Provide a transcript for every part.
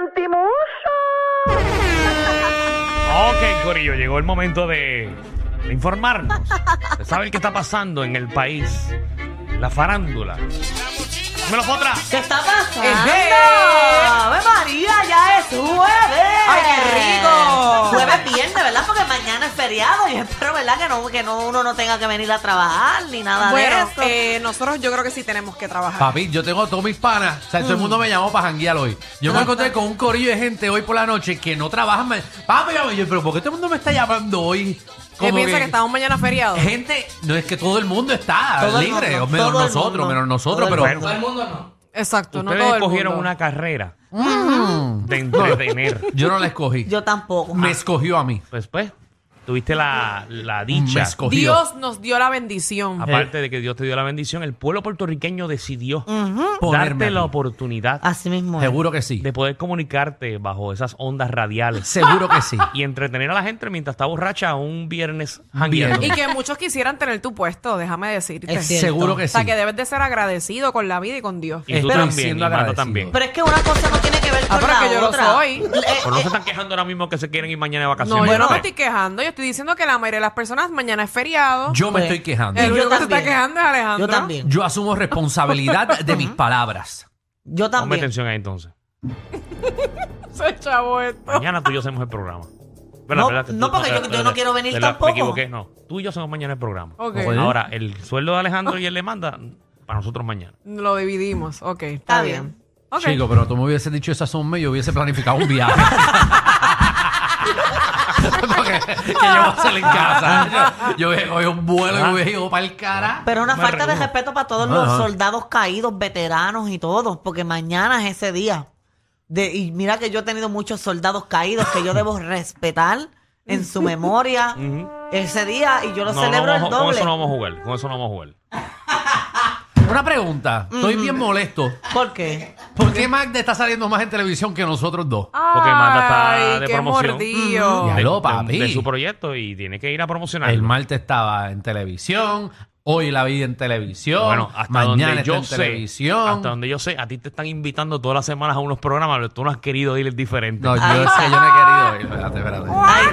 sentimucho. Ok, Corillo, llegó el momento de, informarnos, de qué está pasando en el país, la farándula. ¡Me lo potra! ¿Qué está pasando? ¡Ejé! ¡Ave María, ya es jueves! ¡Ay, qué rico! Jueves viernes, ¿verdad? Porque mañana es feriado y espero, ¿verdad? Que no, que no, uno no tenga que venir a trabajar ni nada Bueno, de eso. eh, nosotros yo creo que sí tenemos que trabajar. Papi, yo tengo todos mis panas. O sea, todo el mundo me llamó para janguear hoy. Yo me encontré con un corillo de gente hoy por la noche que no trabajan. papi, yo, pero ¿por qué todo el mundo me está llamando hoy? ¿Qué Como piensa que estamos mañana feriados? Gente, no es que todo el mundo está Todo el libre, mundo, menos todo el nosotros, mundo. menos nosotros, Todo el pero mundo. Exacto, no Ustedes todo el escogieron mundo. una carrera Mm. de entretener. yo no la escogí. Yo tampoco. me escogió a mí. Pues, pues, tuviste la, la Me dicha. escogió. Dios nos dio la bendición. Aparte de que Dios te dio la bendición, el pueblo puertorriqueño decidió Ponerme darte la oportunidad Así mismo. es. Seguro que sí. de poder comunicarte bajo esas ondas radiales Seguro que sí. y entretener a la gente mientras está borracha un viernes jangueando. Y que muchos quisieran tener tu puesto, déjame decirte. Es cierto. Seguro que O sí. sea, que debes de ser agradecido con la vida y con Dios. Y tú Estoy también, siendo agradecido. también. Pero es que una cosa no tiene que ver con Ah, pero la que yo lo otra. soy. Eh, Pero no eh, se están quejando ahora mismo que se quieren ir mañana de No, vacaciones. yo no me ¿no? estoy quejando. Yo estoy diciendo que la mayoría de las personas mañana es feriado. Yo me Pues, estoy quejando. el yo único que se está también. quejando es Alejandro. yo también. Yo asumo responsabilidad de mis palabras. Yo Ponme también. atención ahí entonces. Soy chavo esto. Mañana tú y yo hacemos el programa. No, Verdad, que no, tú- porque yo- yo no quiero venir verdad, tampoco. Me equivoqué, no. Tú y yo hacemos mañana el programa. Ok. Ahora, el sueldo de Alejandro y él le manda para nosotros mañana. Lo dividimos. Ok, está, Está bien. bien. Ok. Chico, pero tú me hubieses dicho hace un mes, yo hubiese planificado un viaje. Porque que yo voy a hacer en casa. Yo, yo hubiese cogido un vuelo y me hubiese ido para el cara. Pero es una falta de respeto para todos los Ajá. soldados caídos, veteranos y todos, porque mañana es ese día. De, y mira que yo he tenido muchos soldados caídos que yo debo respetar en su memoria ese día y yo lo No, celebro no, el vamos- con doble. eso no vamos a jugar. Con eso no vamos a jugar. Una pregunta. Estoy bien molesto. ¿Por qué? ¿Por qué Magda está saliendo más en televisión que nosotros dos? Porque Magda está Ay, de qué promoción. mordido. Ya. Hello, de- papi. De, su proyecto y tiene que ir a promocionar. El martes estaba en televisión, hoy la vi en televisión, Bueno, hasta mañana donde está yo en sé, televisión. hasta donde yo sé, a ti te están invitando todas las semanas a unos programas, pero tú no has querido ir diferente. No, yo que yo no he querido ir. Espérate, espérate. Ay.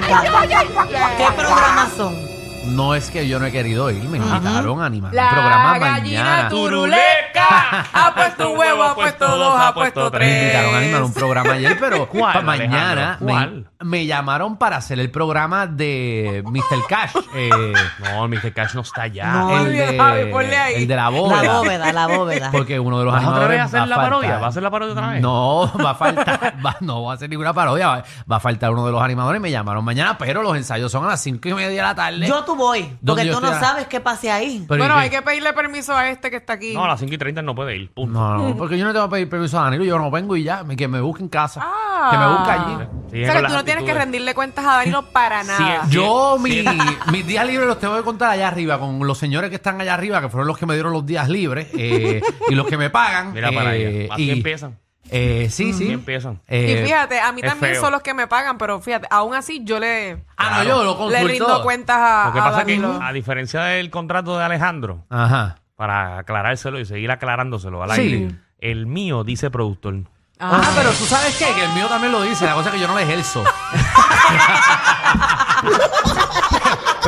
¿Qué programas son? No es que yo no he querido ir, me invitaron a animar un La programa gallina mañana. turuleca ha puesto un huevo, ha puesto dos, ha puesto Me invitaron a animar un tres. programa ayer, pero ¿Cuál, pa' mañana Alejandro? me, ¿Cuál? me llamaron para hacer el programa de Mr. Cash. eh, No, el Mr. Cash no está allá. No. el, Ay, Javi, de, ponle ahí. el de la La bóveda. bóveda, la bóveda. Porque uno de los ¿Vas otra animadores vez a hacer va la faltar. parodia? ¿Va a hacer la parodia otra vez? No, va a faltar, va- no va a hacer ninguna parodia, va, va a faltar uno de los animadores. Me llamaron mañana, pero los ensayos son a las cinco y media de la tarde. Yo tú voy, ¿Dónde porque yo tú no estoy? sabes qué pase ahí. Pero Bueno, ¿y hay que pedirle permiso a este que está aquí. No, a las 5 y 30 no puede ir. Punto. No, no, porque yo no tengo que pedir permiso a Danilo, yo no vengo y ya, me- que me busque en casa. Ah. Que me busque allí. Sigue o sea que tú no tienes que rendirle cuentas a Danilo para nada. Sí, Yo mi- sí. mis días libres los tengo que contar allá arriba con los señores que están allá arriba, que fueron los que me dieron los días libres eh, y los que me pagan. Mira para eh, allá. Así y- empiezan. Eh, sí, sí. Así empiezan. Eh, y fíjate, a mí es también feo. son los que me pagan, pero fíjate, aún así yo le, Ah, no, yo lo le consulto. rindo cuentas a, Lo que a pasa es que, a diferencia del contrato de Alejandro, Ajá. para aclarárselo y seguir aclarándoselo al Sí. aire, el mío dice productor. Ah, pero tú sabes qué, que el mío también lo dice, la cosa es que yo no lo ejerzo.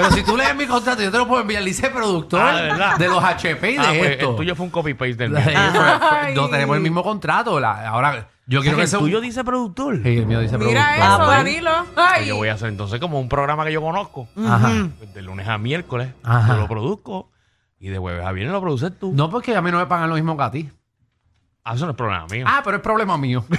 pero si tú lees mi contrato, yo te lo puedo enviar, dice productor Ah, ¿de verdad? de los HP y de Ah, pues, esto. el tuyo fue un copy-paste del mío. fue- Ay. no tenemos el mismo contrato. la- ahora, yo quiero que el sea un- tuyo dice productor. Sí, el mío dice Mira productor. eso, Ah. Danilo. Pues Ay. yo voy a hacer entonces como un programa que yo conozco. Ajá. Pues de lunes a miércoles. Ajá. Yo lo produzco. Y de jueves a viernes lo produces tú. No, porque a mí no me pagan lo mismo que a ti. Ah, eso no es problema mío. Ah, pero es problema mío.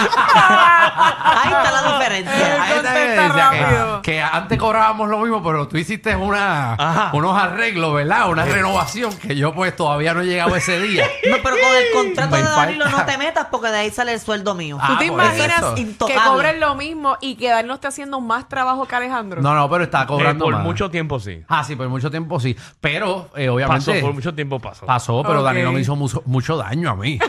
Ahí está la diferencia. Ahí está, contesta decía que- antes cobrábamos lo mismo, pero tú hiciste una, Ajá. unos arreglos, ¿verdad? Una renovación que yo pues todavía no he llegado ese día. No, pero con el contrato de Danilo no te metas porque de ahí sale el sueldo mío. Ah, ¿Tú te por imaginas eso. que cobren lo mismo y que Danilo esté haciendo más trabajo que Alejandro? No, no, pero está Eh, cobrando por más. mucho tiempo sí. Ah, sí, por mucho tiempo sí. Pero, eh, obviamente... Pasó, por mucho tiempo pasó. Pasó, pero Ok. Danilo me hizo mucho, mucho daño a mí.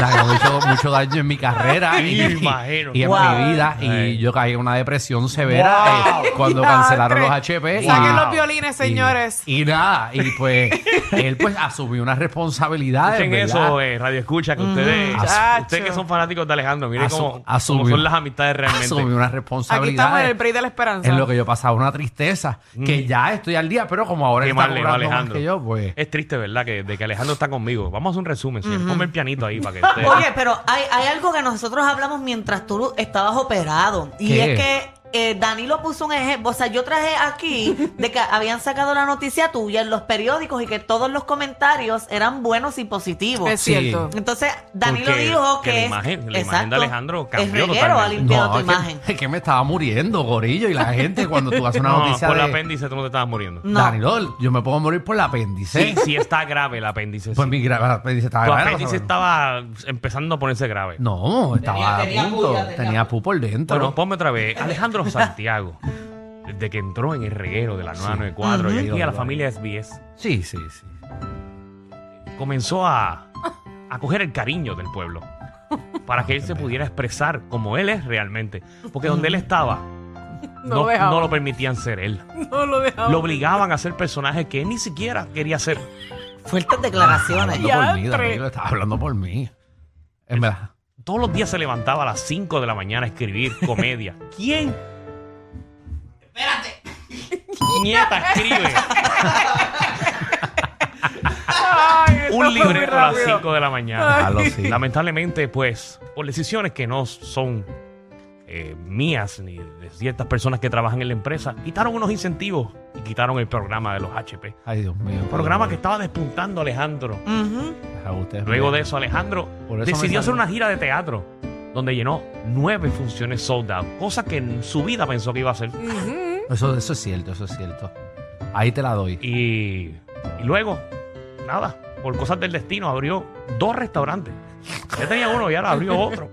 Danilo hizo mucho daño en mi carrera Sí, y, me imagino. y en Wow. mi vida. Y yo caí en una depresión severa eh, cuando cancelaron los HP. Saquen y- los violines, señores. Y, nada, y pues él pues asumió unas responsabilidades. Escuchen ¿verdad? eso, eh, Radio Escucha, que ustedes, Chacho. ustedes que son fanáticos de Alejandro, miren Asu- cómo, cómo asumió. son las amistades realmente. Asumió unas Aquí responsabilidades. estamos en el PRI de la esperanza. en lo que yo pasaba una tristeza, que ya estoy al día, pero como ahora Qué él está mal le va a cobrando más Alejandro. que yo, pues... Es triste, ¿verdad? Que, de que Alejandro está conmigo. Vamos a hacer un resumen, señor. Ponme el pianito ahí para que. Oye, pero hay, hay algo que nosotros hablamos mientras tú estabas operado. Y ¿Qué? es que eh, Danilo puso un ejemplo. O sea, yo traje aquí de que habían sacado la noticia tuya en los periódicos y que todos los comentarios eran buenos y positivos. Es Sí. cierto. Entonces, Danilo Porque- dijo que que, la es- imagen- la imagen de exacto, Alejandro cambió El reguero totalmente. ha limpiado tu es que- imagen. es que me estaba muriendo, gorillo, y la gente cuando tú haces una no, noticia por de... el apéndice tú no te estabas muriendo. No. Danilo, yo me puedo morir por el apéndice. Sí, sí está grave el apéndice. Pues sí. mi gra- apéndice estaba Tu grave, apéndice estaba empezando a ponerse grave. No, estaba tenía a punto. tenía tenía pu por dentro. Bueno, ponme otra vez. Alejandro Santiago, desde que entró en el reguero de la 994 y aquí a la familia SBS, Sí, sí, sí. comenzó a, a coger el cariño del pueblo para que él se pudiera expresar como él es realmente. Porque donde él estaba, No no, lo dejaba. no lo permitían ser él. No lo dejaba. Lo obligaban a ser personajes que él ni siquiera quería ser. Fuertes declaraciones. Hablando por mí, Diantre. Danilo, estaba hablando por mí. En verdad. Todos los días se levantaba a las 5 de la mañana a escribir comedia. ¿Quién? Espérate. Nieta escribe Ay, un libreto a las rápido. 5 de la mañana. Sí. Lamentablemente, pues, por decisiones que no son eh, mías ni de ciertas personas que trabajan en la empresa, quitaron unos incentivos y quitaron el programa de los HP. Ay, Dios mío. Programa que estaba despuntando Alejandro. Ujú. Luego de eso, Alejandro Por eso me decidió hacer salió. una gira de teatro donde llenó nueve funciones sold out, cosa que en su vida pensó que iba a hacer. Eso, eso es cierto, eso es cierto. Ahí te la doy. Y, y luego, nada, por cosas del destino, abrió dos restaurantes. Ya tenía uno y ahora abrió otro.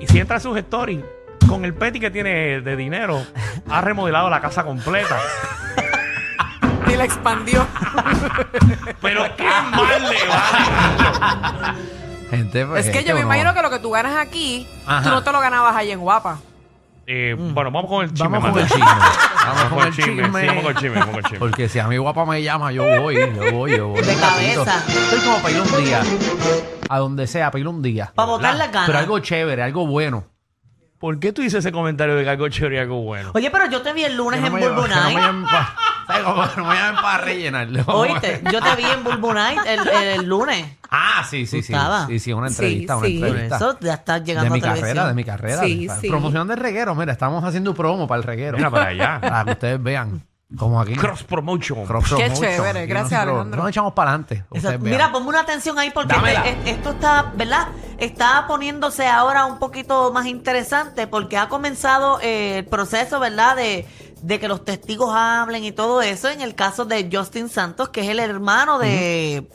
Y si entra a sus stories, con el petty que tiene de dinero, ha remodelado la casa completa. Y la expandió. Pero qué mal le va. Gente, pues, es que gente, yo me uno- imagino que lo que tú ganas aquí, Ajá. tú no te lo ganabas allá en Guapa. Eh, Bueno, vamos con el chisme. Vamos con el chisme. Vamos con el chisme. Sí, vamos con el chisme, vamos con el chisme. Porque si a mi guapa me llama, yo voy, yo voy, yo voy. De rapidito. cabeza. Estoy como para ir un día. A donde sea, para ir un día. Para botar las ganas. Pero algo chévere, algo bueno. ¿Por qué tú dices ese comentario de que algo chévere y algo bueno? Oye, pero yo te vi el lunes Que en me Bulbo llamen- que no me Night. llamen pa- me llamen para rellenarlo. Oíste, yo te vi en Bulbo Night el, el lunes. Ah, sí, sí, ¿Tú sí. estabas? Sí, sí, una Sí, entrevista, una sí. Entrevista. eso ya estás de llegando mi a televisión. carrera, de mi carrera. Sí, sea, sí. Promoción del reguero, mira, estamos haciendo promo para el reguero. Mira para allá. Para que ustedes vean. Como aquí. Cross promotion. Cross Qué promotion. chévere, Aquí gracias, nosotros Alejandro. Nos echamos para adelante. Exacto. Mira, ponme una atención ahí porque Dámela. este- esto está, ¿verdad? Está poniéndose ahora un poquito más interesante porque ha comenzado eh, el proceso, ¿verdad? De, de que los testigos hablen y todo eso en el caso de Justin Santos, que es el hermano de...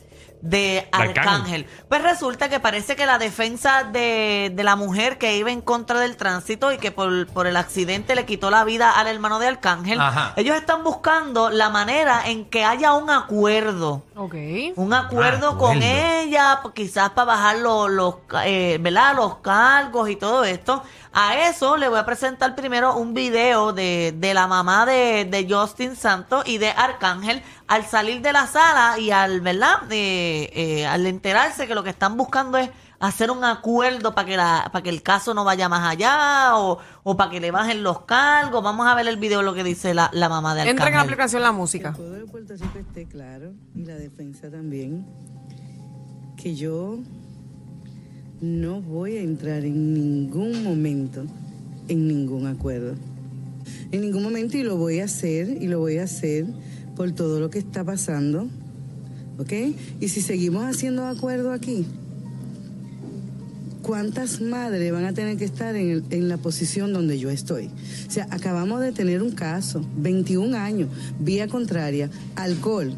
De Arcángel. Arcángel. Pues resulta que parece que la defensa de, de la mujer que iba en contra del tránsito y que por, por el accidente le quitó la vida al hermano de Arcángel, Ajá. ellos están buscando la manera en que haya un acuerdo Ok. un acuerdo Ah, con ella, quizás para bajar los, los, eh, ¿verdad? los cargos y todo esto. A eso le voy a presentar primero un video de, de la mamá de, de Justin Santos y de Arcángel al salir de la sala y al, ¿verdad? Eh, eh, al enterarse que lo que están buscando es hacer un acuerdo para que la, para que el caso no vaya más allá o, o para que le bajen los cargos. Vamos a ver el video lo que dice la, la mamá de Arcángel. Entra en la aplicación la música. El de Puerto Rico esté claro y la defensa también que yo no voy a entrar en ningún momento en ningún acuerdo. En ningún momento y lo voy a hacer y lo voy a hacer por todo lo que está pasando. ¿Ok? Y si seguimos haciendo acuerdo aquí, ¿cuántas madres van a tener que estar en, el- en la posición donde yo estoy? O sea, acabamos de tener un caso, 21 años, vía contraria, alcohol.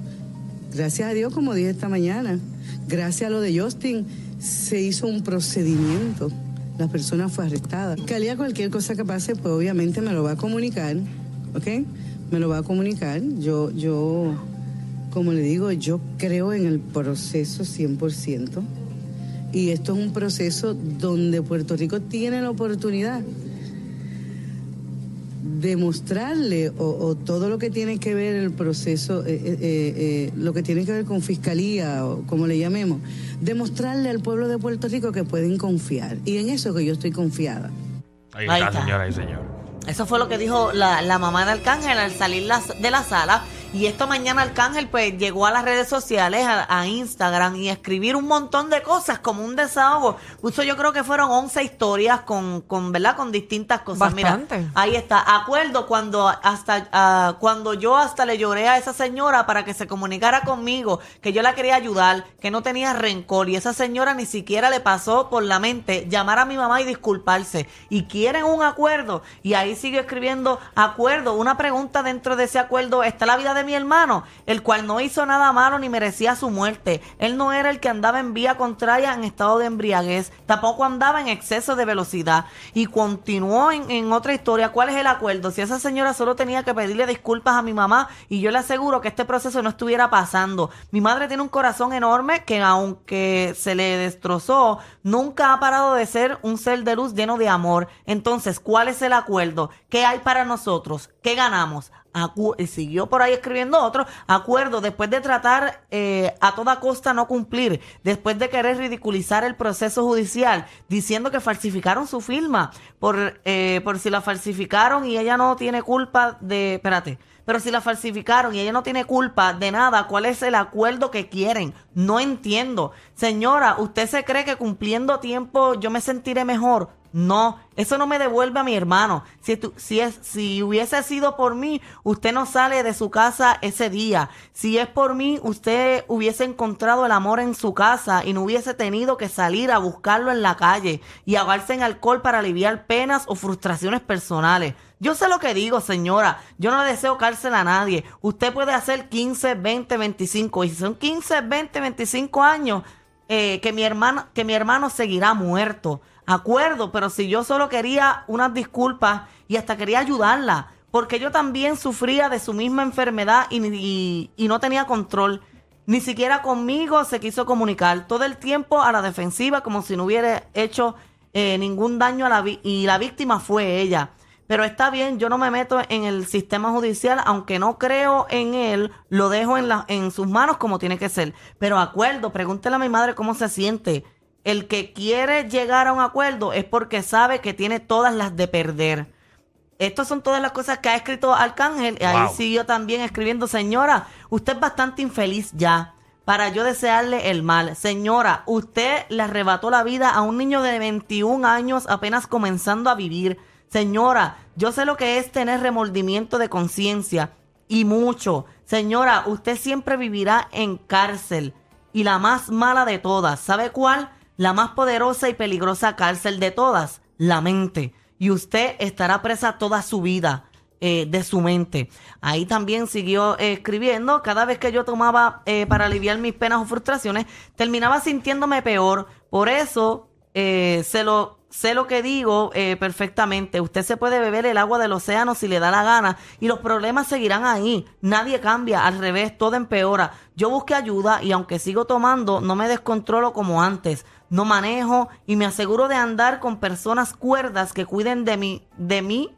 Gracias a Dios, como dije esta mañana, gracias a lo de Justin, se hizo un procedimiento. La persona fue arrestada. Fiscalía, cualquier cosa que pase, pues obviamente me lo va a comunicar, ¿ok? Me lo va a comunicar. Yo, yo, como le digo, yo creo en el proceso 100%. Y esto es un proceso donde Puerto Rico tiene la oportunidad demostrarle o, o todo lo que tiene que ver el proceso, eh, eh, eh, lo que tiene que ver con fiscalía o como le llamemos, demostrarle al pueblo de Puerto Rico que pueden confiar. Y en eso que yo estoy confiada. Ahí, está. señora y señor. Eso fue lo que dijo la, la mamá de Arcángel al salir de la sala. Y esta mañana Arcángel pues llegó a las redes sociales, a, a Instagram y a escribir un montón de cosas como un desahogo. Puso yo creo que fueron 11 historias con, con ¿verdad? Con distintas cosas. Bastante. Mira, ahí está. Acuerdo cuando hasta ah, cuando yo hasta le lloré a esa señora para que se comunicara conmigo, que yo la quería ayudar, que no tenía rencor y esa señora ni siquiera le pasó por la mente llamar a mi mamá y disculparse. Y quieren un acuerdo y ahí sigue escribiendo acuerdo. Una pregunta dentro de ese acuerdo está la vida de mi hermano, el cual no hizo nada malo ni merecía su muerte. Él no era el que andaba en vía contraria en estado de embriaguez, tampoco andaba en exceso de velocidad. Y continuó en, en otra historia. ¿Cuál es el acuerdo? Si esa señora solo tenía que pedirle disculpas a mi mamá y yo le aseguro que este proceso no estuviera pasando. Mi madre tiene un corazón enorme que aunque se le destrozó, nunca ha parado de ser un ser de luz lleno de amor. Entonces, ¿cuál es el acuerdo? ¿Qué hay para nosotros? ¿Qué ganamos? Siguió por ahí escribiendo otro acuerdo después de tratar eh, a toda costa no cumplir, después de querer ridiculizar el proceso judicial, diciendo que falsificaron su firma por, eh, por si la falsificaron y ella no tiene culpa de, espérate, pero si la falsificaron y ella no tiene culpa de nada, ¿cuál es el acuerdo que quieren? No entiendo. Señora, ¿usted se cree que cumpliendo tiempo yo me sentiré mejor? No, eso no me devuelve a mi hermano. Si, tu- si, es, si hubiese sido por mí, usted no sale de su casa ese día. Si es por mí, usted hubiese encontrado el amor en su casa y no hubiese tenido que salir a buscarlo en la calle y ahogarse en alcohol para aliviar penas o frustraciones personales. Yo sé lo que digo, señora. Yo no le deseo cárcel a nadie. Usted puede hacer 15, 20, 25. Y si son 15, 20, 25 años, eh, que, mi hermano, que mi hermano seguirá muerto. Acuerdo, pero si yo solo quería unas disculpas y hasta quería ayudarla, porque yo también sufría de su misma enfermedad y, no tenía control. Ni siquiera conmigo se quiso comunicar. Todo el tiempo a la defensiva, como si no hubiera hecho eh, ningún daño a la y la víctima fue ella. Pero está bien, yo no me meto en el sistema judicial, aunque no creo en él, lo dejo en, en sus manos como tiene que ser. Pero acuerdo, pregúntele a mi madre cómo se siente. El que quiere llegar a un acuerdo es porque sabe que tiene todas las de perder. Estas son todas las cosas que ha escrito Arcángel. Y ahí Wow. siguió también escribiendo, señora, usted es bastante infeliz ya. Para yo desearle el mal. Señora, usted le arrebató la vida a un niño de 21 años apenas comenzando a vivir. Señora, yo sé lo que es tener remordimiento de conciencia. Y mucho. Señora, usted siempre vivirá en cárcel. Y la más mala de todas. ¿Sabe cuál? La más poderosa y peligrosa cárcel de todas. La mente. Y usted estará presa toda su vida eh, de su mente. Ahí también siguió eh, escribiendo. Cada vez que yo tomaba eh, para aliviar mis penas o frustraciones, terminaba sintiéndome peor. Por eso eh, se lo sé lo que digo eh, perfectamente. Usted se puede beber el agua del océano si le da la gana y los problemas seguirán ahí. Nadie cambia, al revés, todo empeora. Yo busqué ayuda y aunque sigo tomando, no me descontrolo como antes. No manejo y me aseguro de andar con personas cuerdas que cuiden de mí, de mí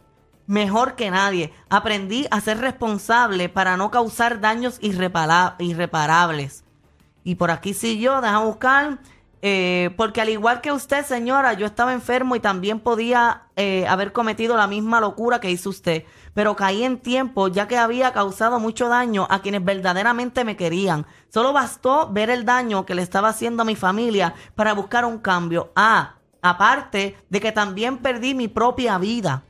mejor que nadie. Aprendí a ser responsable para no causar daños irrepara- irreparables. Y por aquí siguió, deja buscar. Eh, porque al igual que usted, señora, yo estaba enfermo y también podía eh, haber cometido la misma locura que hizo usted. Pero caí en tiempo ya que había causado mucho daño a quienes verdaderamente me querían. Solo bastó ver el daño que le estaba haciendo a mi familia para buscar un cambio. Ah, aparte de que también perdí mi propia vida.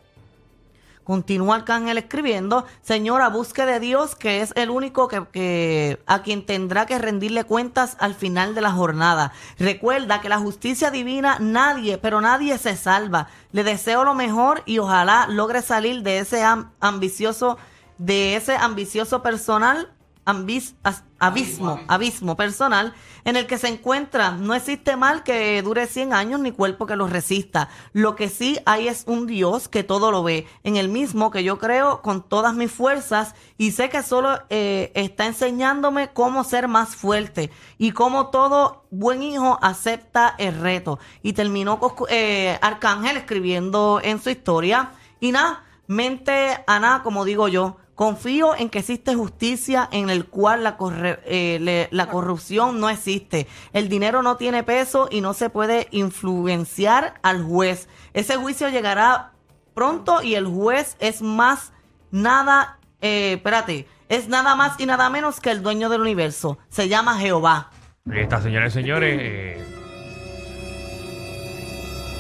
Continúa Arcángel escribiendo, Señora, busque de Dios, que es el único que, que- a quien tendrá que rendirle cuentas al final de la jornada. Recuerda que la justicia divina nadie, pero nadie se salva. Le deseo lo mejor y ojalá logre salir de ese am- ambicioso, de ese ambicioso personal, ambis- as- abismo, abismo personal en el que se encuentra. No existe mal que dure 100 años ni cuerpo que lo resista. Lo que sí hay es un Dios que todo lo ve, en el mismo que yo creo con todas mis fuerzas y sé que solo eh, está enseñándome cómo ser más fuerte y cómo todo buen hijo acepta el reto. Y terminó con, eh, Arcángel escribiendo en su historia. Y nada, mente a nada, como digo yo. Confío en que existe justicia en el cual la, corre- eh, le- la corrupción no existe. El dinero no tiene peso y no se puede influenciar al juez. Ese juicio llegará pronto y el juez es más nada, eh, espérate, es nada más y nada menos que el dueño del universo. Se llama Jehová. Ahí está, señores y señores. eh,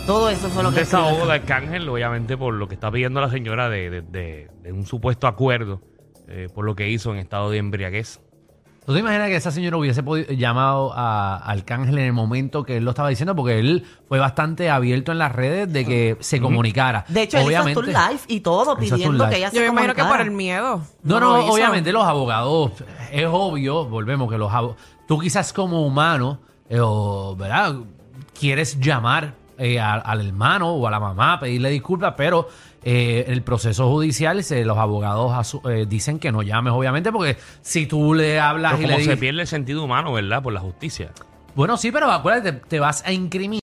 Todo eso fue lo un que desahogo de Arcángel, obviamente, por lo que está pidiendo la señora de, de- de- de un supuesto acuerdo eh, por lo que hizo en estado de embriaguez. ¿Tú te imaginas que esa señora hubiese llamado a Arcángel en el momento que él lo estaba diciendo? Porque él fue bastante abierto en las redes de que se comunicara. De hecho, él hizo un live y todo pidiendo que ella se Yo me imagino que por el miedo. No, no, obviamente los abogados, es obvio, volvemos, que los abogados, tú quizás como humano, eh, o, ¿verdad? Quieres llamar eh, a- al hermano o a la mamá, pedirle disculpas, pero eh, el proceso judicial, se- los abogados eh, dicen que no llames, obviamente, porque si tú le hablas Pero y le se pierde el sentido humano, ¿verdad? Por la justicia. Bueno, sí, pero acuérdate, te vas a incriminar